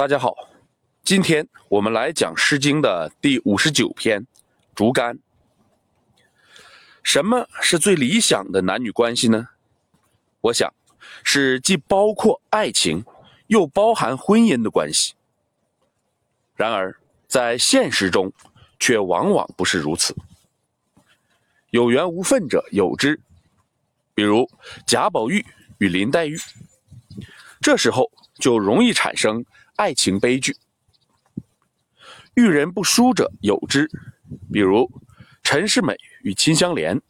大家好，今天我们来讲《诗经》的第五十九篇《竹竿》。什么是最理想的男女关系呢？我想，是既包括爱情，又包含婚姻的关系。然而，在现实中，却往往不是如此。有缘无分者有之，比如贾宝玉与林黛玉，这时候就容易产生爱情悲剧。遇人不淑者有之，比如陈世美与秦香莲，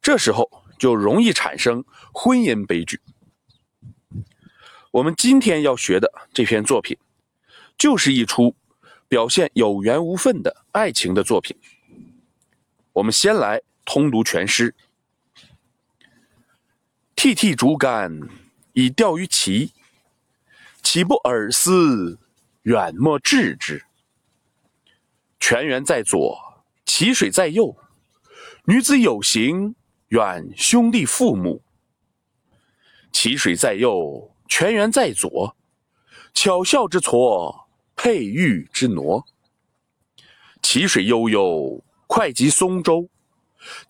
这时候就容易产生婚姻悲剧。我们今天要学的这篇作品。就是一出表现有缘无分的爱情的作品。我们先来通读全诗：“涕涕竹竿以钓鱼鳍，岂不尔思远莫致之？泉源在左，淇水在右，女子有行远兄弟父母。淇水在右，泉源在左，巧笑之矬。”佩玉之挪，其水悠悠，快及松舟。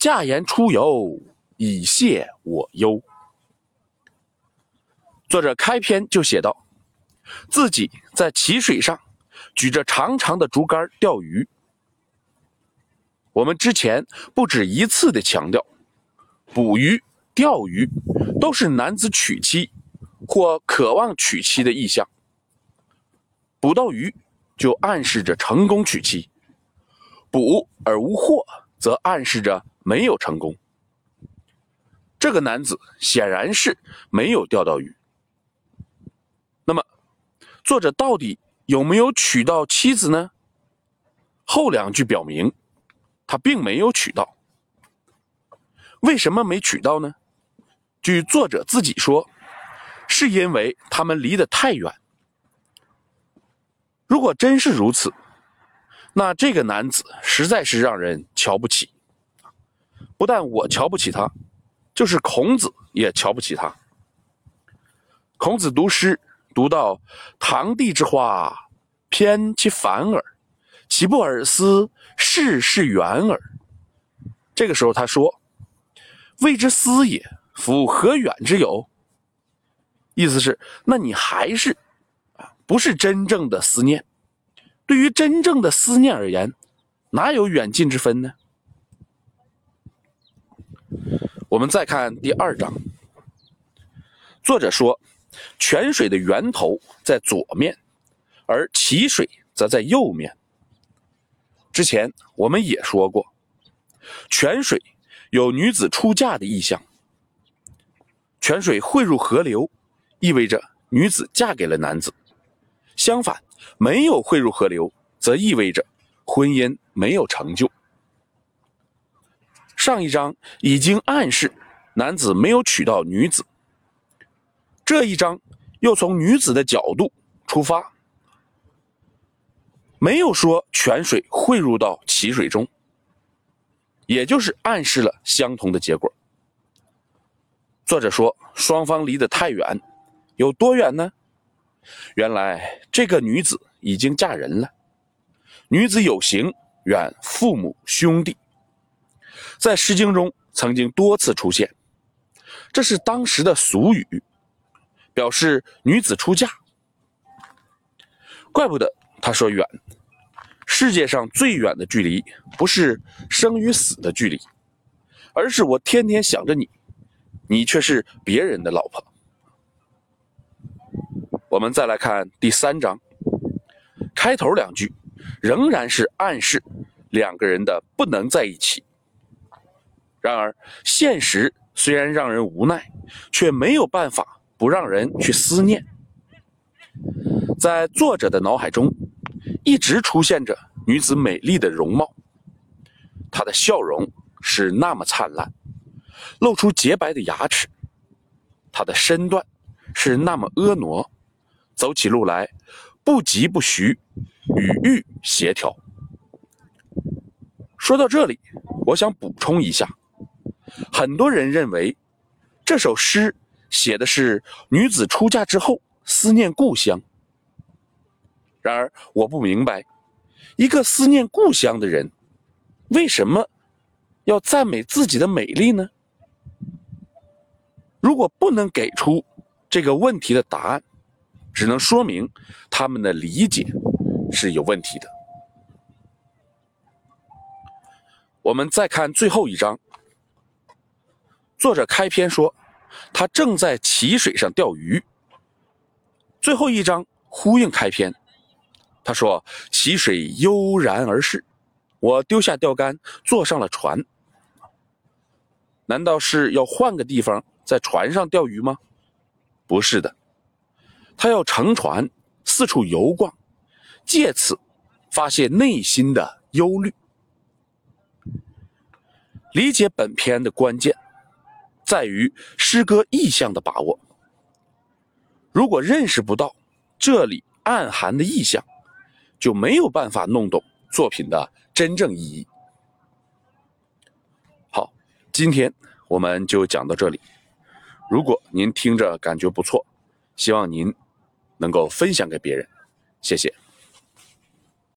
驾言出游，以谢我忧。作者开篇就写道：自己在淇水上举着长长的竹竿钓鱼。我们之前不止一次的强调，捕鱼、钓鱼都是男子娶妻或渴望娶妻的意向。捕到鱼，就暗示着成功娶妻；捕而无获，则暗示着没有成功。这个男子显然是没有钓到鱼。那么，作者到底有没有娶到妻子呢？后两句表明，他并没有娶到。为什么没娶到呢？据作者自己说，是因为他们离得太远。如果真是如此，那这个男子实在是让人瞧不起。不但我瞧不起他，就是孔子也瞧不起他。孔子读诗读到“堂棣之花，偏其反耳，岂不尔思世事远耳？”这个时候他说：“谓之思也，夫何远之有？”意思是，那你还是啊。不是真正的思念，对于真正的思念而言，哪有远近之分呢？我们再看第二章，作者说，泉水的源头在左面，而淇水则在右面。之前我们也说过，泉水有女子出嫁的意象，泉水汇入河流，意味着女子嫁给了男子。相反，没有汇入河流，则意味着婚姻没有成就。上一章已经暗示男子没有娶到女子，这一章又从女子的角度出发，没有说泉水汇入到淇水中，也就是暗示了相同的结果。作者说，双方离得太远，有多远呢？原来这个女子已经嫁人了。女子有形，远父母兄弟，在《诗经》中曾经多次出现。这是当时的俗语，表示女子出嫁。怪不得他说远。世界上最远的距离，不是生与死的距离，而是我天天想着你，你却是别人的老婆。我们再来看第三章，开头两句仍然是暗示两个人的不能在一起。然而，现实虽然让人无奈，却没有办法不让人去思念。在作者的脑海中，一直出现着女子美丽的容貌，她的笑容是那么灿烂，露出洁白的牙齿，她的身段是那么婀娜。走起路来不疾不徐，语欲协调。说到这里，我想补充一下：很多人认为这首诗写的是女子出嫁之后思念故乡，然而，我不明白，一个思念故乡的人，为什么要赞美自己的美丽呢？如果不能给出这个问题的答案，只能说明他们的理解是有问题的。我们再看最后一章，作者开篇说，他正在淇水上钓鱼。最后一章呼应开篇，他说：“淇水悠然而逝，我丢下钓竿，坐上了船。难道是要换个地方在船上钓鱼吗？不是的，他要乘船四处游逛，借此发泄内心的忧虑。”理解本篇的关键，在于诗歌意象的把握。如果认识不到这里暗含的意象，就没有办法弄懂作品的真正意义。好，今天我们就讲到这里。如果您听着感觉不错，希望您能够分享给别人，谢谢。